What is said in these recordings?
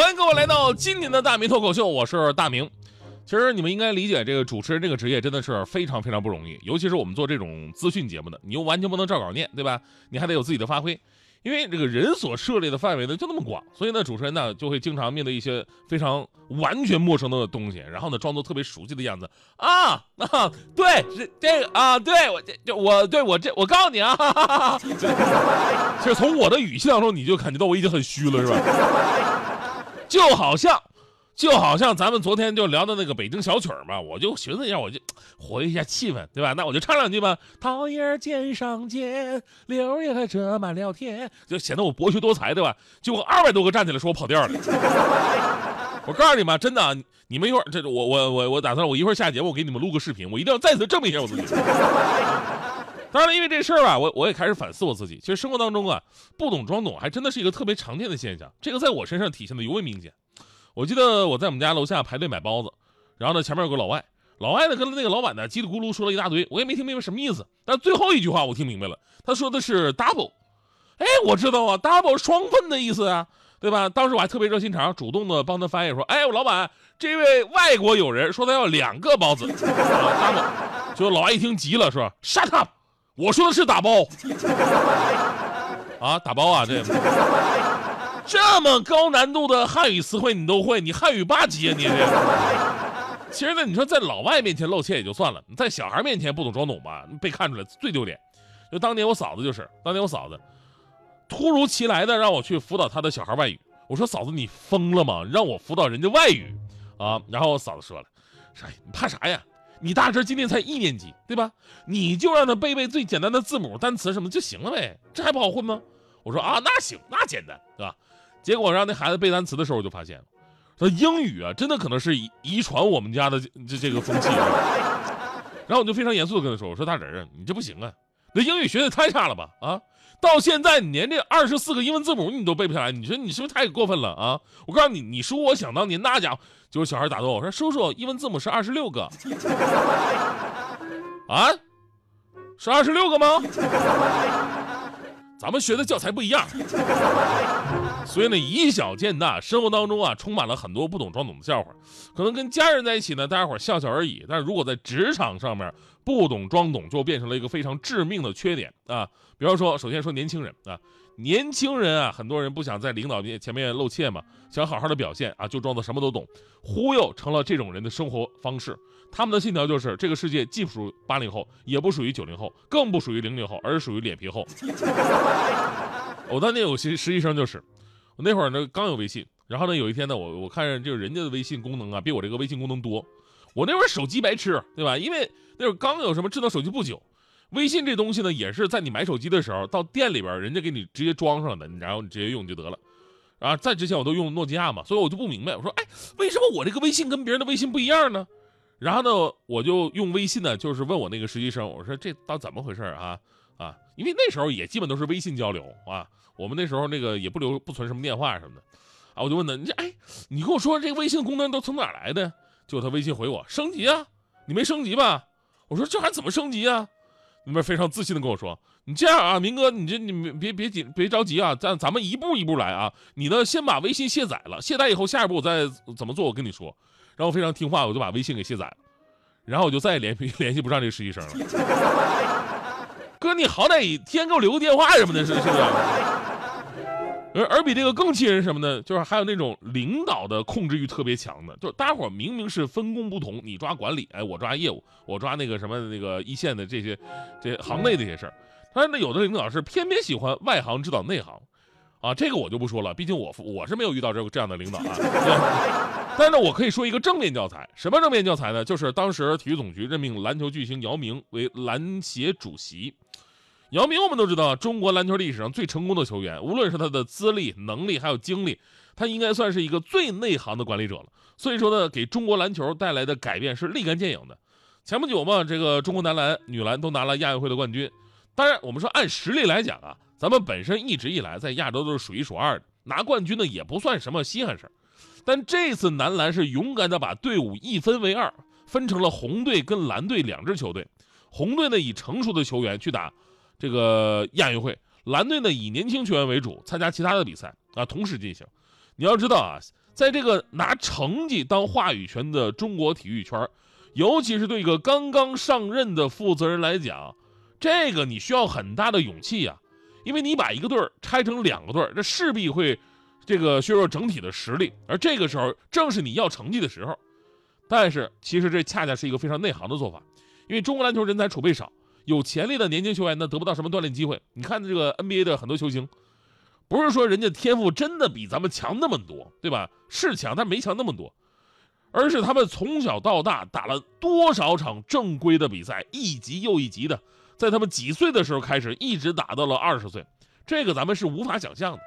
欢迎各位来到今年的大明脱口秀，我是大明。其实你们应该理解，这个主持人这个职业真的是非常非常不容易，尤其是我们做这种资讯节目的，你又完全不能照稿念，对吧？你还得有自己的发挥，因为这个人所涉猎的范围呢就那么广，所以呢，主持人呢就会经常面对一些非常完全陌生的东西，然后呢装作特别熟悉的样子啊啊，对，是这个啊，对我这我对我这我告诉你啊，哈哈哈其实从我的语气当中你就感觉到我已经很虚了，是吧？就好像，就好像咱们昨天就聊的那个北京小曲儿嘛，我就寻思一下，我就 活跃一下气氛，对吧？那我就唱两句吧。桃叶尖上尖，柳叶遮满了天，就显得我博学多才，对吧？结果二百多个站起来说我跑调了。我告诉你们，真的，你们一会儿这我我我我打算我一会儿下节目我给你们录个视频，我一定要再次证明一下我自己。当然了，因为这事儿吧，我我也开始反思我自己。其实生活当中啊，不懂装懂还真的是一个特别常见的现象。这个在我身上体现的尤为明显。我记得我在我们家楼下排队买包子，然后呢前面有个老外，老外呢跟那个老板呢叽里咕噜说了一大堆，我也没听明白什么意思。但最后一句话我听明白了，他说的是 double。哎，我知道啊，double 双份的意思啊，对吧？当时我还特别热心肠，主动的帮他翻译说，哎，我老板，这位外国友人说他要两个包子 double。结果老外一听急了，说 shut up。我说的是打包，啊，打包啊，这这么高难度的汉语词汇你都会，你汉语八级啊你这。其实呢，你说在老外面前露怯也就算了，你在小孩面前不懂装懂吧，被看出来最丢脸。就当年我嫂子就是，当年我嫂子突如其来的让我去辅导她的小孩外语，我说嫂子你疯了吗？让我辅导人家外语啊？然后我嫂子说了，说你怕啥呀？你大侄今年才一年级，对吧？你就让他背背最简单的字母、单词什么就行了呗，这还不好混吗？我说啊，那行，那简单，对吧？结果让那孩子背单词的时候，我就发现了，说英语啊，真的可能是遗传我们家的这这个风气。然后我就非常严肃的跟他说：“我说大侄啊，你这不行啊，那英语学的太差了吧？啊，到现在你连这二十四个英文字母你都背不下来，你说你是不是太过分了啊？我告诉你，你说我想当年那家伙。”就是小孩打斗我说：“叔叔，英文字母是二十六个。”啊，是二十六个吗？咱们学的教材不一样，所以呢，以小见大，生活当中啊，充满了很多不懂装懂的笑话。可能跟家人在一起呢，大家伙笑笑而已。但是如果在职场上面，不懂装懂就变成了一个非常致命的缺点啊。比方说，首先说年轻人啊。年轻人啊，很多人不想在领导面前面露怯嘛，想好好的表现啊，就装作什么都懂，忽悠成了这种人的生活方式。他们的信条就是：这个世界既不属于八零后，也不属于九零后，更不属于零零后，而属于脸皮厚。我当年有些实习生就是，那会儿呢刚有微信，然后呢有一天呢，我我看着就是人家的微信功能啊，比我这个微信功能多。我那会儿手机白痴，对吧？因为那会儿刚有什么智能手机不久。微信这东西呢，也是在你买手机的时候，到店里边人家给你直接装上的，然后你直接用就得了。啊，在之前我都用诺基亚嘛，所以我就不明白，我说，哎，为什么我这个微信跟别人的微信不一样呢？然后呢，我就用微信呢，就是问我那个实习生，我说这到怎么回事啊？啊，因为那时候也基本都是微信交流啊，我们那时候那个也不留不存什么电话什么的，啊，我就问他，你这，哎，你跟我说这个微信功能都从哪来的？结果他微信回我，升级啊，你没升级吧？我说这还怎么升级啊？那边非常自信的跟我说：“你这样啊，明哥，你这你别别紧，别着急啊，咱咱们一步一步来啊。你呢，先把微信卸载了，卸载以后，下一步我再怎么做，我跟你说。”然后非常听话，我就把微信给卸载了，然后我就再也联系 联系不上这个实习生了。哥，你好歹天天给我留个电话什么的，是是不是？而而比这个更气人什么呢？就是还有那种领导的控制欲特别强的，就是大家伙明明是分工不同，你抓管理，哎，我抓业务，我抓那个什么那个一线的这些这行内的一些事儿。但是呢，有的领导是偏偏喜欢外行指导内行，啊，这个我就不说了，毕竟我我是没有遇到这这样的领导啊。但是呢，我可以说一个正面教材，什么正面教材呢？就是当时体育总局任命篮球巨星姚明为篮协主席。姚明，我们都知道，中国篮球历史上最成功的球员，无论是他的资历、能力，还有经历，他应该算是一个最内行的管理者了。所以说呢，给中国篮球带来的改变是立竿见影的。前不久嘛，这个中国男篮、女篮都拿了亚运会的冠军。当然，我们说按实力来讲啊，咱们本身一直以来在亚洲都是数一数二的，拿冠军呢也不算什么稀罕事儿。但这次男篮是勇敢的把队伍一分为二，分成了红队跟蓝队两支球队。红队呢以成熟的球员去打这个亚运会，蓝队呢以年轻球员为主，参加其他的比赛啊，同时进行。你要知道啊，在这个拿成绩当话语权的中国体育圈，尤其是对一个刚刚上任的负责人来讲，这个你需要很大的勇气呀，因为你把一个队拆成两个队，这势必会这个削弱整体的实力，而这个时候正是你要成绩的时候。但是其实这恰恰是一个非常内行的做法，因为中国篮球人才储备少，有潜力的年轻球员呢得不到什么锻炼机会。你看这个 NBA 的很多球星，不是说人家天赋真的比咱们强那么多，对吧？是强，但没强那么多，而是他们从小到大打了多少场正规的比赛，一级又一级的，在他们几岁的时候开始，一直打到了二十岁，这个咱们是无法想象的。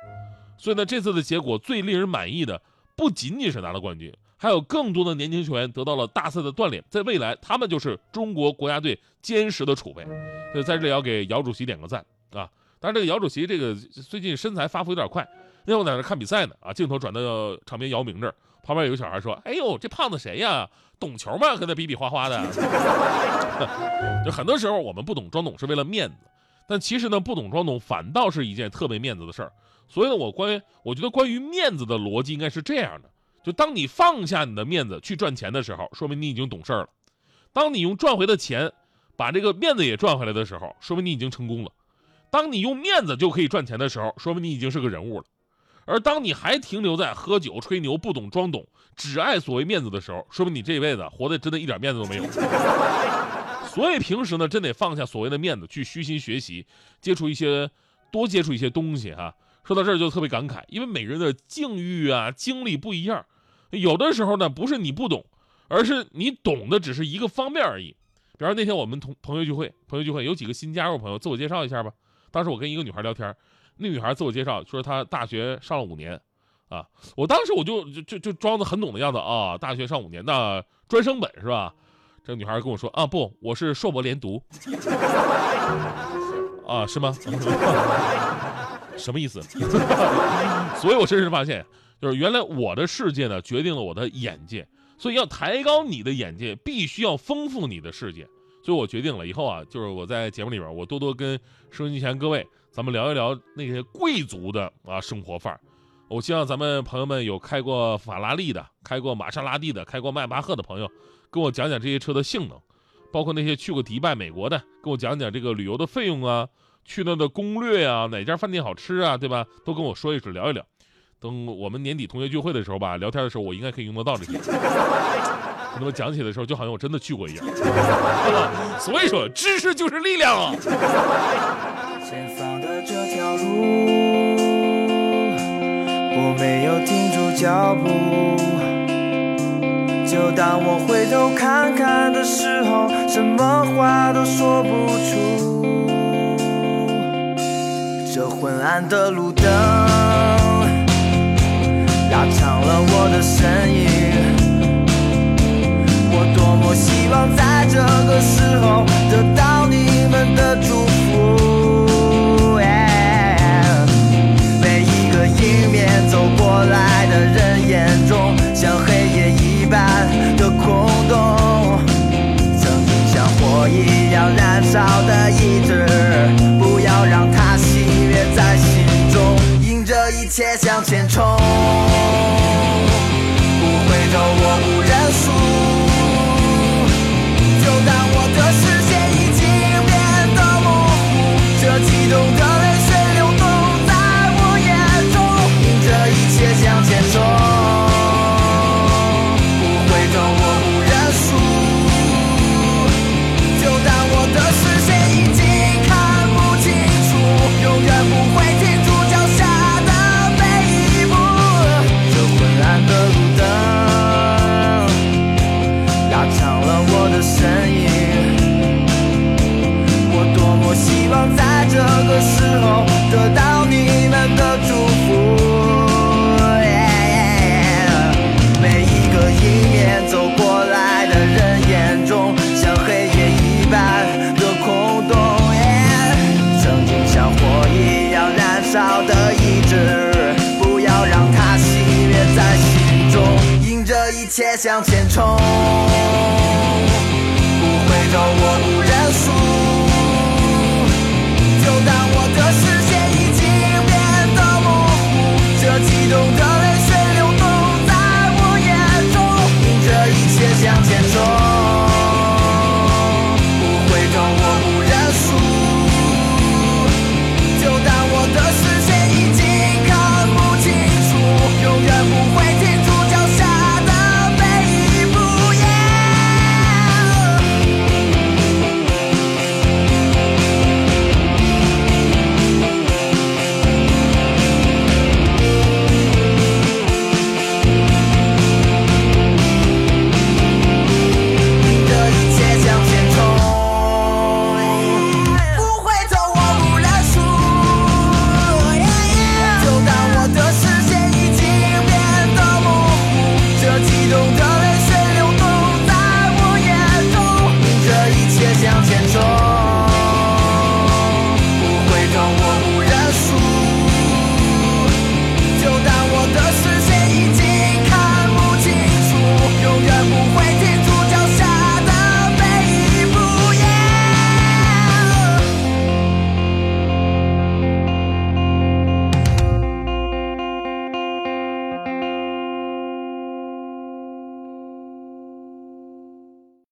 所以呢，这次的结果最令人满意的，不仅仅是拿了冠军。还有更多的年轻球员得到了大赛的锻炼，在未来他们就是中国国家队坚实的储备。所以在这里要给姚主席点个赞啊！当然，这个姚主席这个最近身材发福有点快，那天我在那看比赛呢啊，镜头转到场边姚明这儿，旁边有个小孩说：“哎呦，这胖子谁呀？懂球吗？跟他比比划划的。”就很多时候我们不懂装懂是为了面子，但其实呢，不懂装懂反倒是一件特别面子的事儿。所以呢，我关于我觉得关于面子的逻辑应该是这样的。就当你放下你的面子去赚钱的时候，说明你已经懂事儿了；当你用赚回的钱把这个面子也赚回来的时候，说明你已经成功了；当你用面子就可以赚钱的时候，说明你已经是个人物了；而当你还停留在喝酒吹牛、不懂装懂、只爱所谓面子的时候，说明你这一辈子活的真的一点面子都没有。所以平时呢，真得放下所谓的面子，去虚心学习，接触一些多接触一些东西哈。说到这儿就特别感慨，因为每个人的境遇啊、经历不一样。有的时候呢，不是你不懂，而是你懂的只是一个方面而已。比方那天我们同朋友聚会，朋友聚会有几个新加入朋友，自我介绍一下吧。当时我跟一个女孩聊天，那女孩自我介绍说她大学上了五年，啊，我当时我就就就装的很懂的样子啊，大学上五年，那专升本是吧？这女孩跟我说啊，不，我是硕博连读，啊，是吗？什么意思？所以我深深发现。就是原来我的世界呢，决定了我的眼界，所以要抬高你的眼界，必须要丰富你的世界。所以我决定了以后啊，就是我在节目里边，我多多跟收音机前各位，咱们聊一聊那些贵族的啊生活范儿。我希望咱们朋友们有开过法拉利的、开过玛莎拉蒂的、开过迈巴赫的朋友，跟我讲讲这些车的性能，包括那些去过迪拜、美国的，跟我讲讲这个旅游的费用啊，去那的攻略啊，哪家饭店好吃啊，对吧？都跟我说一说，聊一聊。等我们年底同学聚会的时候吧，聊天的时候，我应该可以用得到这些。那么讲起的时候，就好像我真的去过一样。所以说，知识就是力量啊！前方的这条路，我没有停住脚步。就当我回头看看的时候，什么话都说不出。这昏暗的路灯。拉长了我的身影，我多么希望在这个时候得到